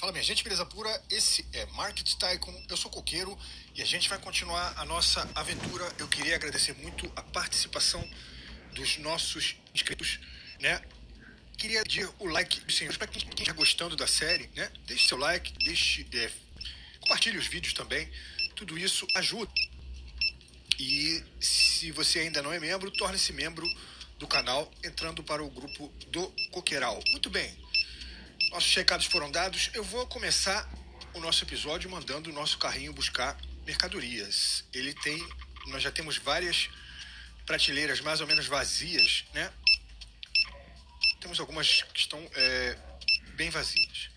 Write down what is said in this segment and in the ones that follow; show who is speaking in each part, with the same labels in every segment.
Speaker 1: Fala minha gente, beleza pura? Esse é Market Tycoon, eu sou Coqueiro e a gente vai continuar a nossa aventura. Eu queria agradecer muito a participação dos nossos inscritos, né? Queria pedir o like dos senhores para quem está gostando da série, né? Deixe seu like, deixe, é, compartilhe os vídeos também. Tudo isso ajuda. E se você ainda não é membro, torne-se membro do canal entrando para o grupo do Coqueiral. Muito bem. Nossos checados foram dados. Eu vou começar o nosso episódio mandando o nosso carrinho buscar mercadorias. Ele tem, nós já temos várias prateleiras mais ou menos vazias, né? Temos algumas que estão é, bem vazias.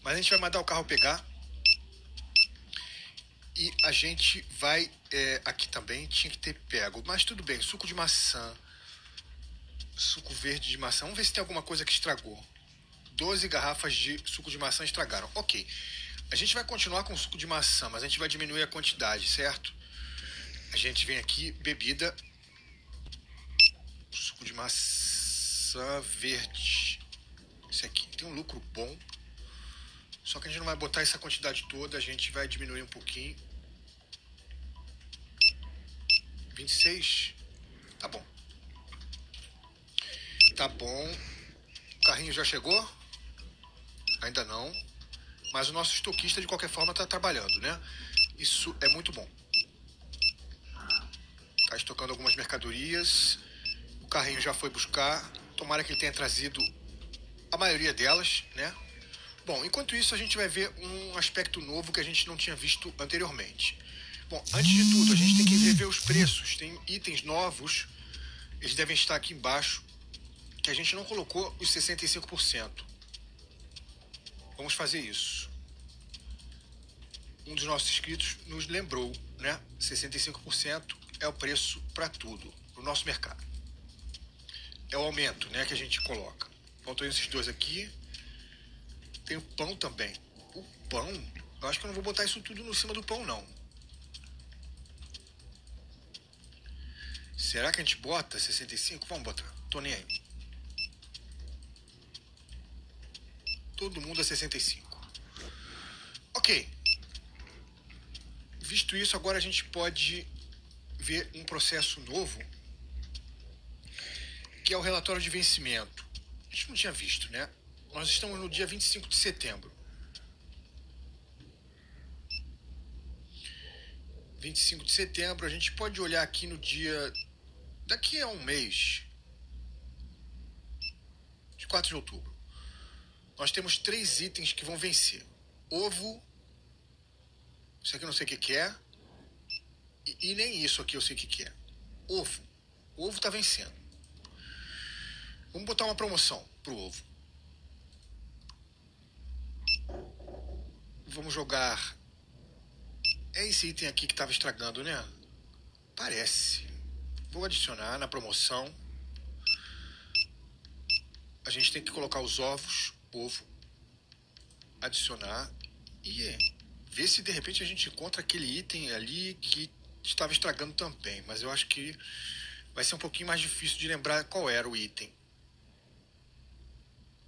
Speaker 1: Mas a gente vai mandar o carro pegar. E a gente vai. É, aqui também tinha que ter pego. Mas tudo bem, suco de maçã. Suco verde de maçã. Vamos ver se tem alguma coisa que estragou. 12 garrafas de suco de maçã estragaram. Ok. A gente vai continuar com suco de maçã, mas a gente vai diminuir a quantidade, certo? A gente vem aqui, bebida. Suco de maçã verde. Esse aqui tem um lucro bom. Só que a gente não vai botar essa quantidade toda, a gente vai diminuir um pouquinho. 26. Tá bom. Tá bom. O carrinho já chegou? Ainda não. Mas o nosso estoquista, de qualquer forma, está trabalhando, né? Isso é muito bom. Está estocando algumas mercadorias. O carrinho já foi buscar. Tomara que ele tenha trazido a maioria delas, né? Bom, enquanto isso, a gente vai ver um aspecto novo que a gente não tinha visto anteriormente. Bom, antes de tudo, a gente tem que rever os preços. Tem itens novos, eles devem estar aqui embaixo, que a gente não colocou os 65%. Vamos fazer isso. Um dos nossos inscritos nos lembrou, né? 65% é o preço para tudo, para o nosso mercado. É o aumento, né, que a gente coloca. Faltam esses dois aqui. Tem o pão também. O pão, eu acho que eu não vou botar isso tudo no cima do pão, não. Será que a gente bota 65? Vamos botar. Tô nem aí. Todo mundo a 65. Ok. Visto isso, agora a gente pode ver um processo novo, que é o relatório de vencimento. A gente não tinha visto, né? Nós estamos no dia 25 de setembro. 25 de setembro, a gente pode olhar aqui no dia. Daqui a um mês. De 4 de outubro nós temos três itens que vão vencer: ovo, isso aqui eu não sei o que, que é, e, e, nem isso aqui eu sei o que, que é. Ovo. O ovo está vencendo. Vamos botar uma promoção pro ovo. Vamos jogar. É esse item aqui que estava estragando, né? Parece. Vou adicionar na promoção. A gente tem que colocar os ovos povo, adicionar e ver se de repente a gente encontra aquele item ali que estava estragando também. Mas eu acho que vai ser um pouquinho mais difícil de lembrar qual era o item.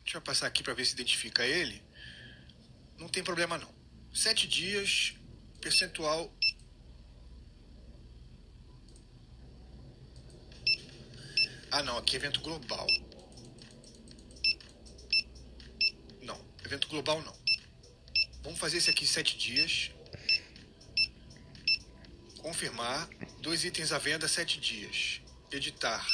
Speaker 1: Deixa eu passar aqui para ver se identifica ele. Não tem problema não. Sete dias, percentual. Ah não, aqui é evento global. Evento global não. Vamos fazer esse aqui sete dias. Confirmar. Dois itens à venda, sete dias. Editar.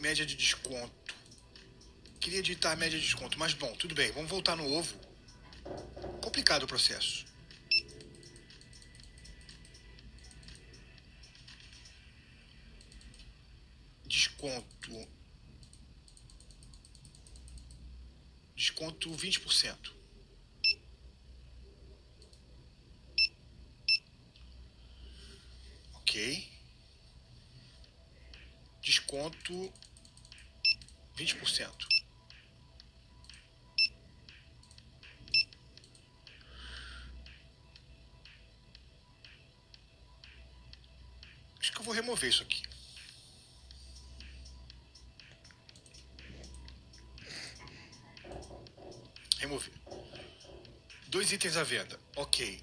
Speaker 1: Média de desconto. Queria editar a média de desconto, mas bom, tudo bem. Vamos voltar no ovo. Complicado o processo. Desconto desconto 20%. Ok. Desconto 20%. Acho que eu vou remover isso aqui. Dois itens à venda. Ok.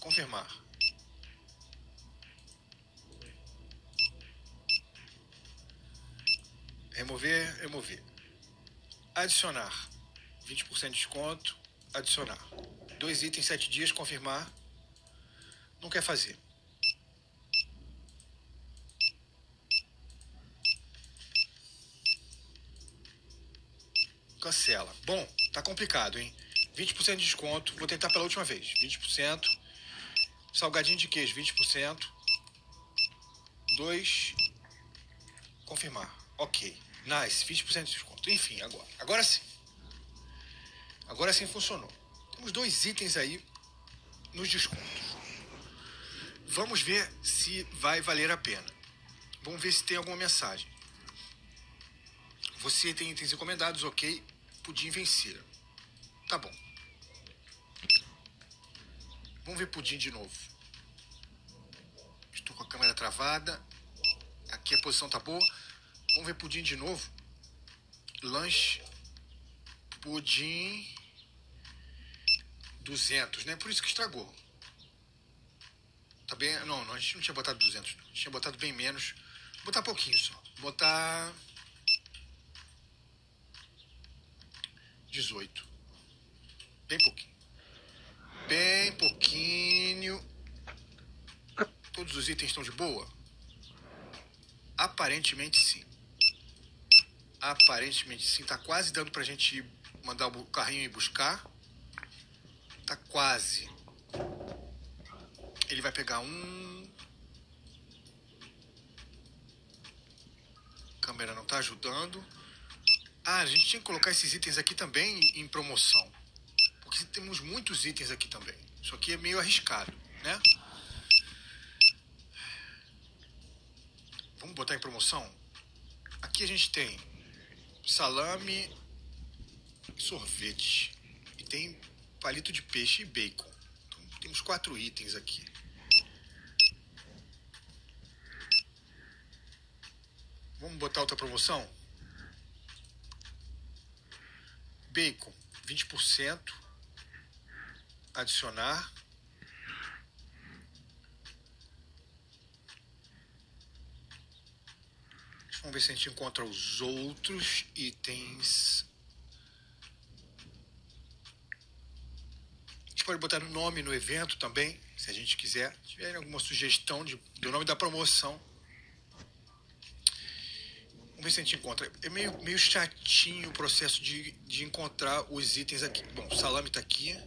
Speaker 1: Confirmar. Remover, remover. Adicionar. 20% de desconto. Adicionar. Dois itens, sete dias, confirmar. Não quer fazer. Cancela. Bom, tá complicado, hein? 20% de desconto. Vou tentar pela última vez. 20%. Salgadinho de queijo, 20%. 2. Confirmar. Ok. Nice. 20% de desconto. Enfim, agora. Agora sim. Agora sim funcionou. Temos dois itens aí nos descontos. Vamos ver se vai valer a pena. Vamos ver se tem alguma mensagem. Você tem itens encomendados, ok. Pudim vencer. Tá bom. Vamos ver pudim de novo. Estou com a câmera travada. Aqui a posição tá boa. Vamos ver pudim de novo. Lanche. Pudim. 200, né? Por isso que estragou. Tá bem. Não, não, a gente não tinha botado 200. A gente tinha botado bem menos. Vou botar pouquinho só. Vou botar. 18. Bem pouquinho. Bem pouquinho. Todos os itens estão de boa? Aparentemente sim. Aparentemente sim. Tá quase dando pra gente mandar o carrinho ir buscar. Tá quase. Ele vai pegar um. A câmera não tá ajudando. Ah, a gente tinha que colocar esses itens aqui também em promoção. Porque temos muitos itens aqui também. Isso aqui é meio arriscado, né? Vamos botar em promoção? Aqui a gente tem salame, sorvete. E tem palito de peixe e bacon. Então, temos quatro itens aqui. Vamos botar outra promoção? Bacon, 20%. Adicionar. Vamos ver se a gente encontra os outros itens. A gente pode botar o nome no evento também, se a gente quiser. Se tiver alguma sugestão de, do nome da promoção. Vamos ver se a gente encontra. É meio, meio chatinho o processo de, de encontrar os itens aqui. Bom, o salame está aqui.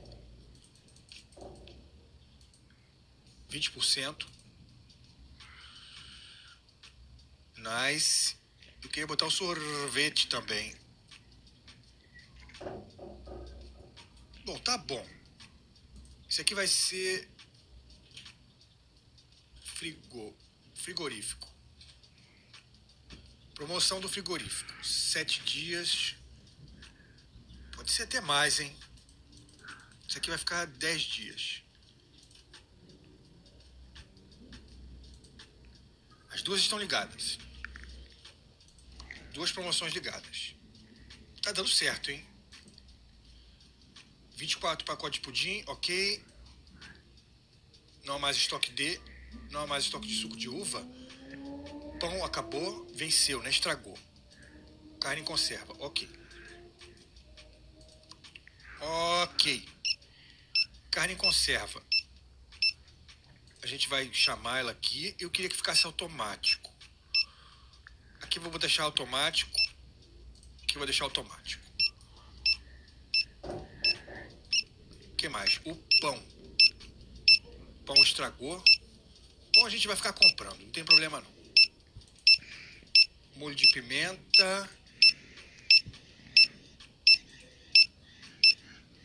Speaker 1: 20%. Nice. Eu queria botar o sorvete também. Bom, tá bom. Isso aqui vai ser frigo, frigorífico. Promoção do frigorífico. Sete dias. Pode ser até mais, hein? Isso aqui vai ficar dez dias. Duas estão ligadas. Duas promoções ligadas. Tá dando certo, hein? 24 pacotes de pudim, ok. Não há mais estoque de. Não há mais estoque de suco de uva. Pão acabou, venceu, né? Estragou. Carne em conserva, ok. Ok. Carne em conserva. A gente vai chamar ela aqui. Eu queria que ficasse automático. Aqui vou deixar automático. Aqui vou deixar automático. O que mais? O pão. O pão estragou. Pão a gente vai ficar comprando, não tem problema não. Molho de pimenta.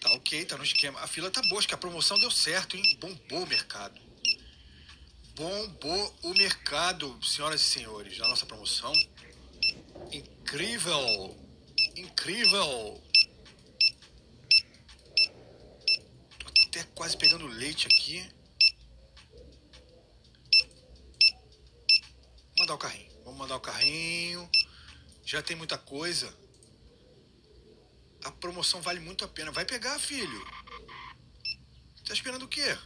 Speaker 1: Tá ok, tá no esquema. A fila tá boa, acho que a promoção deu certo, hein? Bombou o mercado. Bombou o mercado, senhoras e senhores, a nossa promoção. Incrível! Incrível! Tô até quase pegando leite aqui. Vou mandar o carrinho. Vamos mandar o carrinho. Já tem muita coisa. A promoção vale muito a pena. Vai pegar, filho. Tá esperando o quê?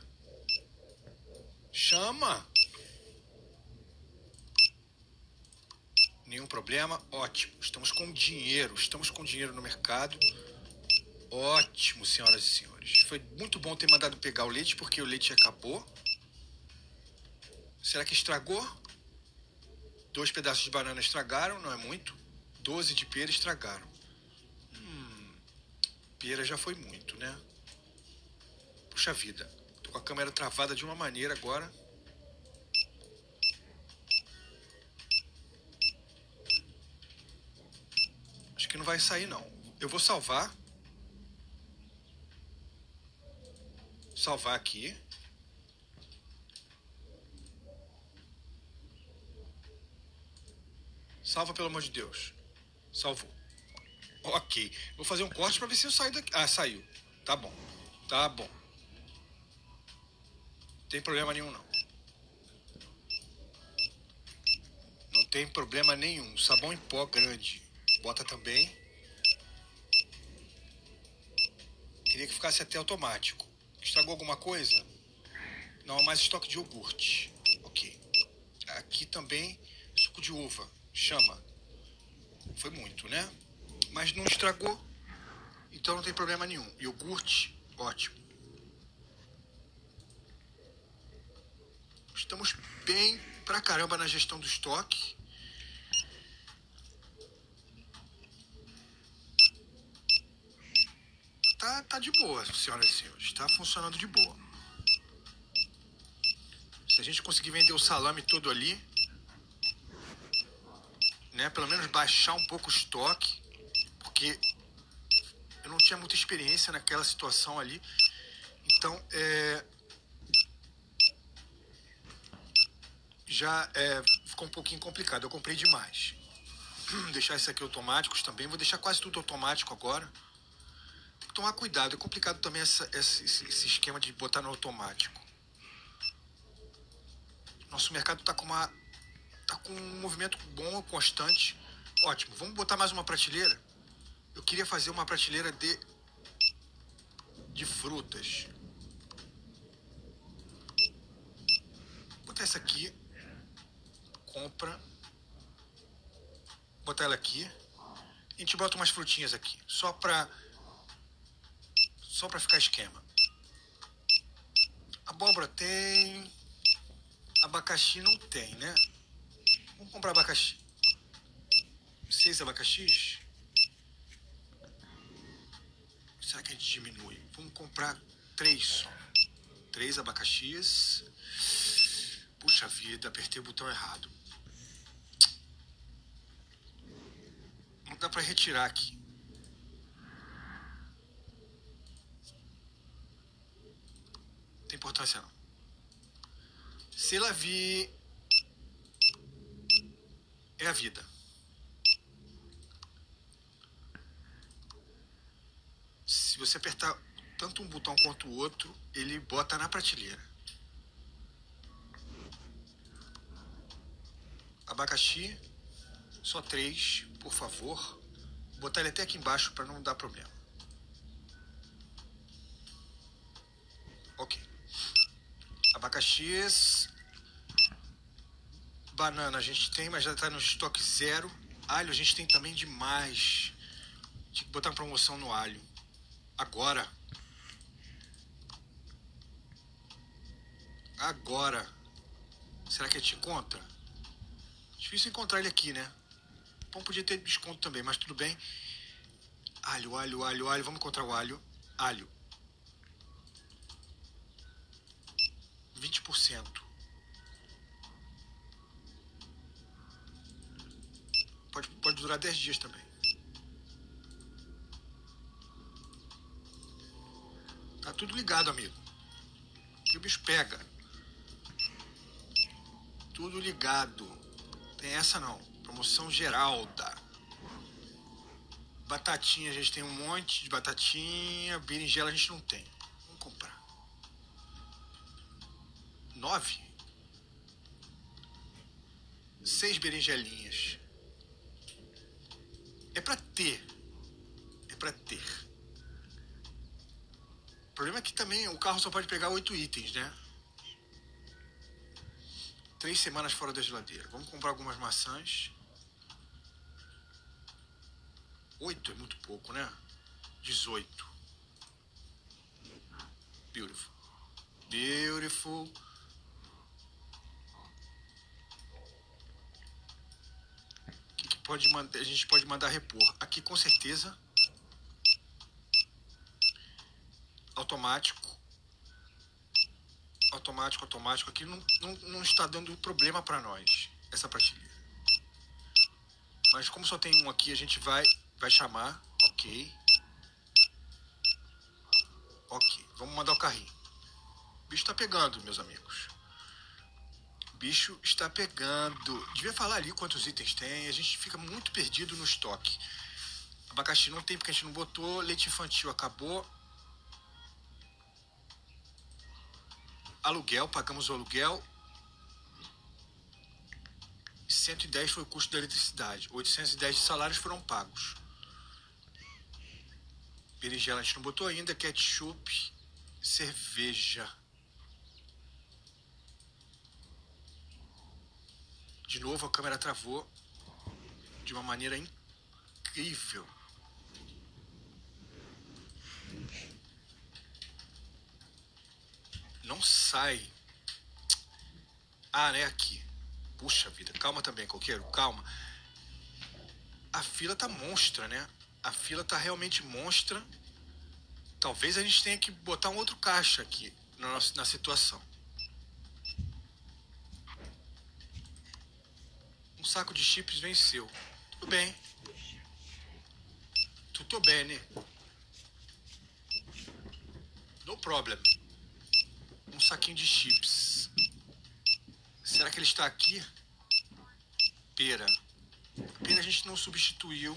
Speaker 1: Chama! Nenhum problema? Ótimo. Estamos com dinheiro. Estamos com dinheiro no mercado. Ótimo, senhoras e senhores. Foi muito bom ter mandado pegar o leite porque o leite acabou. Será que estragou? Dois pedaços de banana estragaram, não é muito. Doze de pera estragaram. Hum, pera já foi muito, né? Puxa vida, com a câmera travada de uma maneira agora. Acho que não vai sair não. Eu vou salvar. Salvar aqui. Salva, pelo amor de Deus. Salvou. Ok. Vou fazer um corte para ver se eu saio daqui. Ah, saiu. Tá bom. Tá bom. Tem problema nenhum, não. Não tem problema nenhum. Sabão em pó grande. Bota também. Queria que ficasse até automático. Estragou alguma coisa? Não, mais estoque de iogurte. Ok. Aqui também suco de uva chama. Foi muito, né? Mas não estragou, então não tem problema nenhum. Iogurte, ótimo. Estamos bem pra caramba na gestão do estoque. Tá, tá de boa, senhoras e senhores. Está funcionando de boa. Se a gente conseguir vender o salame todo ali, né? Pelo menos baixar um pouco o estoque, porque eu não tinha muita experiência naquela situação ali. Então, é, já é, ficou um pouquinho complicado. Eu comprei demais. Deixar isso aqui automáticos também. Vou deixar quase tudo automático agora. Tem que tomar cuidado. É complicado também essa, esse, esse esquema de botar no automático. Nosso mercado está com uma tá com um movimento bom, constante. Ótimo. Vamos botar mais uma prateleira? Eu queria fazer uma prateleira de de frutas. Vou botar essa aqui. Compra. Vou botar ela aqui. A gente bota umas frutinhas aqui, só pra só para ficar esquema. Abóbora tem, abacaxi não tem, né? Vamos comprar abacaxi. Seis abacaxis? Será que a gente diminui? Vamos comprar três só. Três abacaxis. Puxa vida, apertei o botão errado. Dá para retirar aqui. Não tem importância não. Se ela vir é a vida. Se você apertar tanto um botão quanto o outro, ele bota na prateleira. Abacaxi, só três, por favor. Vou botar ele até aqui embaixo para não dar problema. Ok. Abacaxis, Banana a gente tem, mas já está no estoque zero. Alho a gente tem também demais. Tinha que botar promoção no alho. Agora. Agora. Será que a gente encontra? Difícil encontrar ele aqui, né? Bom, podia ter desconto também, mas tudo bem. Alho, alho, alho, alho. Vamos encontrar o alho. Alho. 20%. Pode, pode durar 10 dias também. Tá tudo ligado, amigo. E o bicho pega. Tudo ligado. Tem essa não. Promoção Geralda. Batatinha, a gente tem um monte de batatinha. Berinjela a gente não tem. Vamos comprar. Nove? Seis berinjelinhas. É para ter. É para ter. problema é que também o carro só pode pegar oito itens, né? Três semanas fora da geladeira. Vamos comprar algumas maçãs. Oito é muito pouco, né? Dezoito. Beautiful. Beautiful. Que, que pode mandar, a gente pode mandar repor? Aqui com certeza automático. Automático, automático. Aqui não, não, não está dando problema para nós, essa prateleira. Mas como só tem um aqui, a gente vai, vai chamar. Ok. Ok. Vamos mandar o carrinho. O bicho está pegando, meus amigos. O bicho está pegando. Devia falar ali quantos itens tem. A gente fica muito perdido no estoque. Abacaxi não tem porque a gente não botou. Leite infantil acabou. aluguel, pagamos o aluguel. 110 foi o custo da eletricidade. 810 de salários foram pagos. Berinjela a gente não botou ainda. Ketchup, cerveja. De novo a câmera travou de uma maneira incrível. Não sai. Ah, né? Aqui. Puxa vida. Calma também, coqueiro. Calma. A fila tá monstra, né? A fila tá realmente monstra. Talvez a gente tenha que botar um outro caixa aqui na, nossa, na situação. Um saco de chips venceu. Tudo bem. Tudo bem, né? No problem um saquinho de chips. Será que ele está aqui? Pera. Pera a gente não substituiu.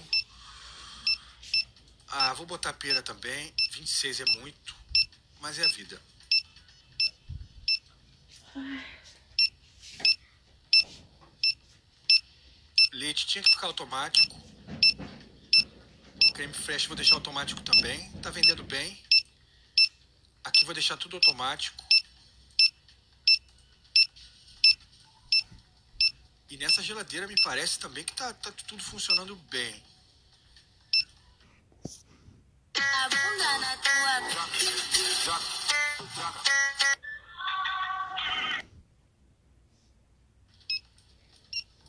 Speaker 1: Ah, vou botar pera também. 26 é muito, mas é a vida. Leite tinha que ficar automático. Creme fresh vou deixar automático também. Tá vendendo bem. Aqui vou deixar tudo automático. E nessa geladeira me parece também que tá, tá tudo funcionando bem. Na tua.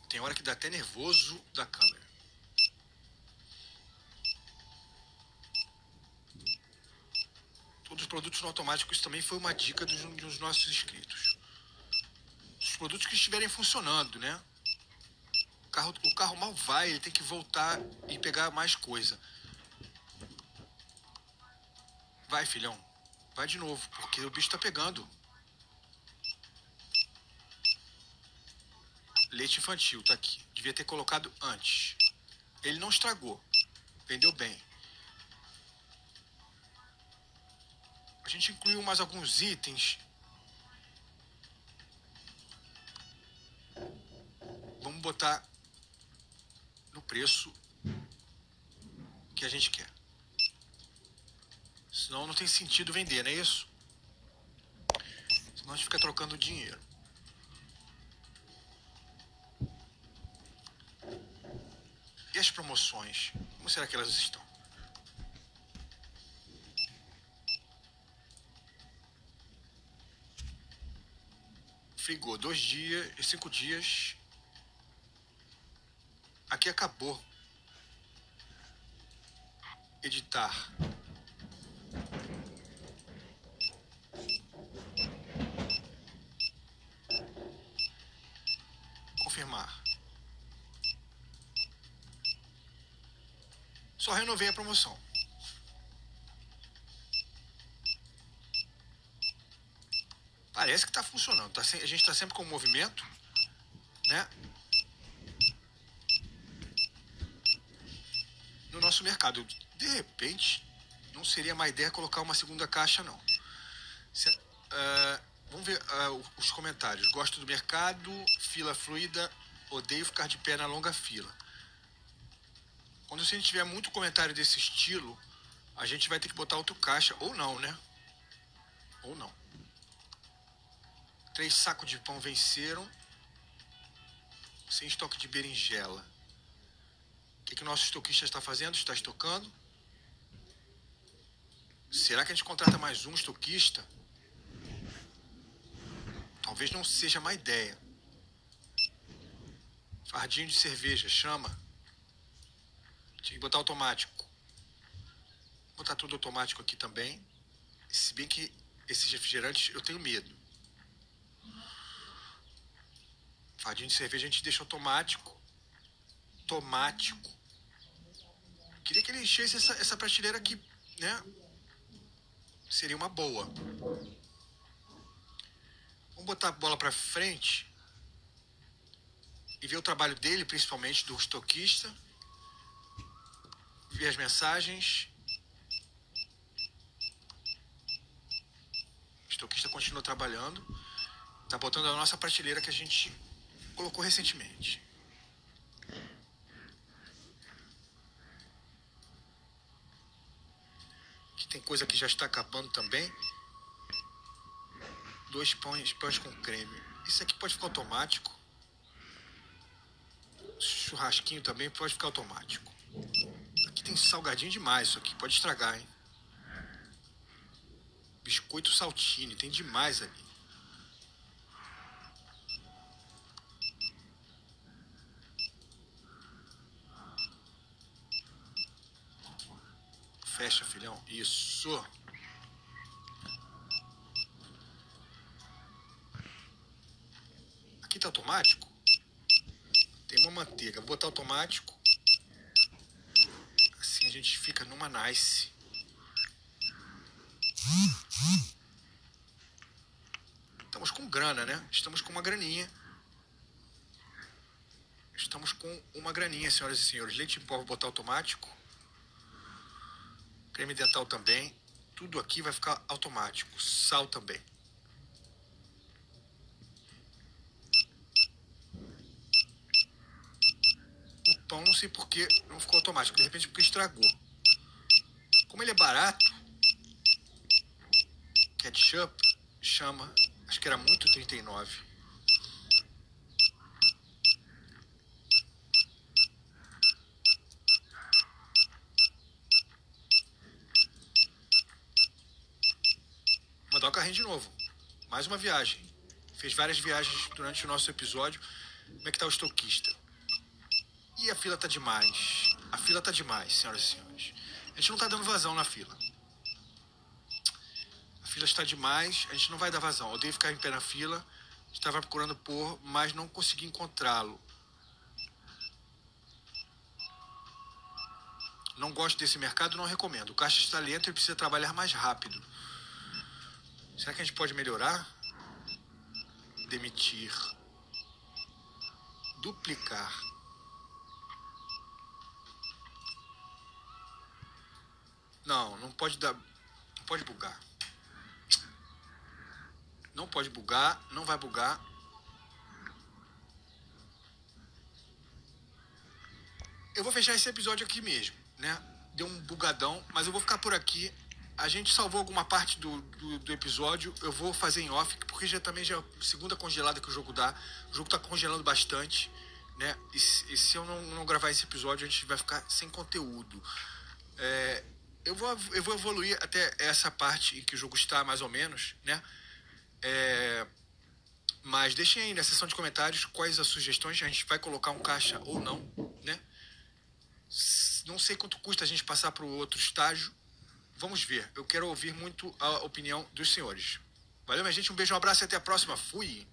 Speaker 1: Tem hora que dá até nervoso da câmera. Todos os produtos no automático, isso também foi uma dica dos, dos nossos inscritos produtos que estiverem funcionando, né? O carro, o carro mal vai, ele tem que voltar e pegar mais coisa. Vai, filhão. Vai de novo, porque o bicho tá pegando. Leite infantil, tá aqui. Devia ter colocado antes. Ele não estragou. Vendeu bem. A gente incluiu mais alguns itens vamos botar no preço que a gente quer. Senão não tem sentido vender, não é isso? Senão a gente fica trocando dinheiro. E as promoções? Como será que elas estão? Frigor, dois dias, cinco dias, Aqui acabou. Editar. Confirmar. Renovei a promoção. Parece que está funcionando. Tá, a gente está sempre com movimento, né? no nosso mercado. De repente, não seria má ideia colocar uma segunda caixa, não. Se, uh, vamos ver uh, os comentários. Gosto do mercado, fila fluida, odeio ficar de pé na longa fila. Quando a gente tiver muito comentário desse estilo, a gente vai ter que botar outro caixa, ou não, né? ou não. Três sacos de pão venceram. Sem estoque de berinjela. O que, que o nosso estoquista está fazendo? Está estocando. Será que a gente contrata mais um estoquista? Talvez não seja má ideia. Fardinho de cerveja, chama. Tinha que botar automático. Vou botar tudo automático aqui também. Se bem que esses refrigerantes eu tenho medo. Fardinho de cerveja a gente deixa automático. Tomático. Queria que ele enchesse essa, essa prateleira aqui, né? Seria uma boa. Vamos botar a bola para frente e ver o trabalho dele, principalmente do estoquista. Ver as mensagens. O estoquista continua trabalhando. Tá botando a nossa prateleira que a gente colocou recentemente. Aqui tem coisa que já está acabando também. Dois pães, pães com creme. Isso aqui pode ficar automático. Churrasquinho também pode ficar automático. Tem salgadinho demais isso aqui. Pode estragar, hein? Biscoito saltine. Tem demais ali. Fecha, filhão. Isso. Aqui tá automático? Tem uma manteiga. Vou botar automático. A gente fica numa nice. Estamos com grana, né? Estamos com uma graninha. Estamos com uma graninha, senhoras e senhores. Leite em pó vou botar automático creme dental também. Tudo aqui vai ficar automático. Sal também. O pão não sei porque não ficou automático. De repente porque estragou. Como ele é barato, ketchup chama, acho que era muito 39. mandar o carrinho de novo. Mais uma viagem. Fez várias viagens durante o nosso episódio. Como é que tá o estoquista? E a fila tá demais. A fila tá demais, senhoras e senhores. A gente não tá dando vazão na fila. A fila está demais, a gente não vai dar vazão. Eu odeio ficar em pé na fila. Estava procurando por, mas não consegui encontrá-lo. Não gosto desse mercado, não recomendo. O caixa está lento e precisa trabalhar mais rápido. Será que a gente pode melhorar? Demitir. Duplicar. Não, não pode dar. Não pode bugar. Não pode bugar, não vai bugar. Eu vou fechar esse episódio aqui mesmo, né? Deu um bugadão, mas eu vou ficar por aqui a gente salvou alguma parte do, do, do, episódio. Eu vou fazer em off, porque já também já é a segunda congelada que o jogo dá. O jogo tá congelando bastante, né? E, e se eu não, não, gravar esse episódio, a gente vai ficar sem conteúdo. É, eu, vou, eu vou evoluir até essa parte em que o jogo está, mais ou menos, né? É, mas deixem aí na seção de comentários quais as sugestões. A gente vai colocar um caixa ou não, né? Não sei quanto custa a gente passar para o outro estágio Vamos ver. Eu quero ouvir muito a opinião dos senhores. Valeu, minha gente. Um beijo, um abraço e até a próxima. Fui.